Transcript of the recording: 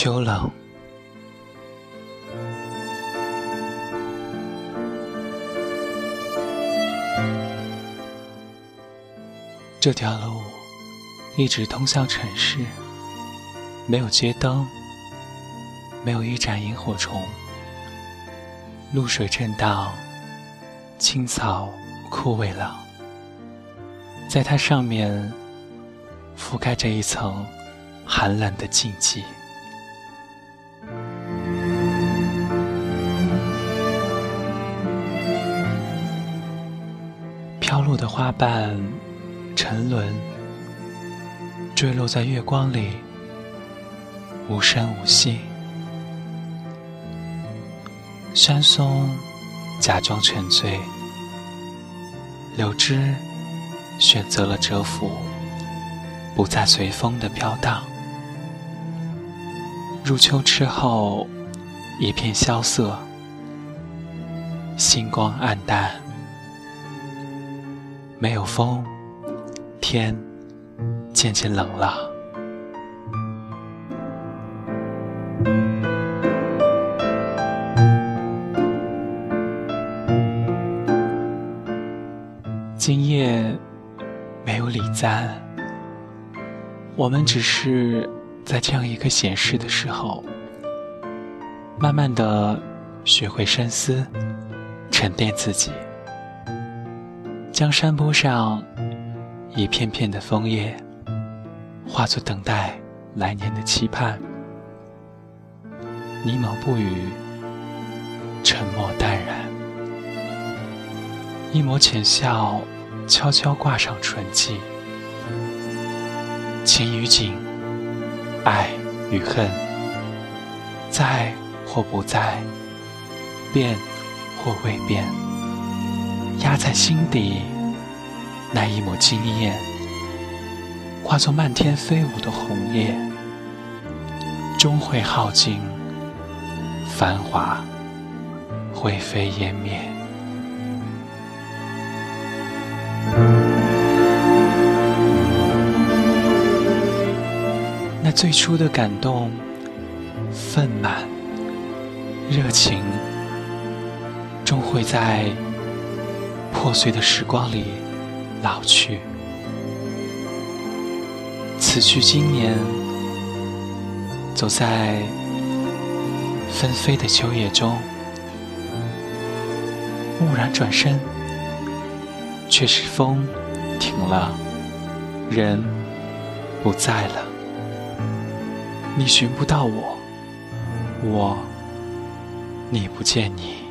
秋冷，这条路一直通向城市，没有街灯，没有一盏萤火虫，露水震荡，青草枯萎了，在它上面覆盖着一层寒冷的禁忌。飘落的花瓣沉沦，坠落在月光里，无声无息。山松假装沉醉，柳枝选择了蛰伏，不再随风的飘荡。入秋之后，一片萧瑟，星光黯淡。没有风，天渐渐冷了。今夜没有礼赞，我们只是在这样一个闲适的时候，慢慢的学会深思，沉淀自己。将山坡上一片片的枫叶化作等待来年的期盼，呢喃不语，沉默淡然，一抹浅笑悄悄挂上唇际，情与景，爱与恨，在或不在，变或未变。压在心底那一抹惊艳，化作漫天飞舞的红叶，终会耗尽，繁华灰飞烟灭。那最初的感动、愤满、热情，终会在。破碎的时光里老去，此去经年，走在纷飞的秋叶中，蓦然转身，却是风停了，人不在了。你寻不到我，我，你不见你。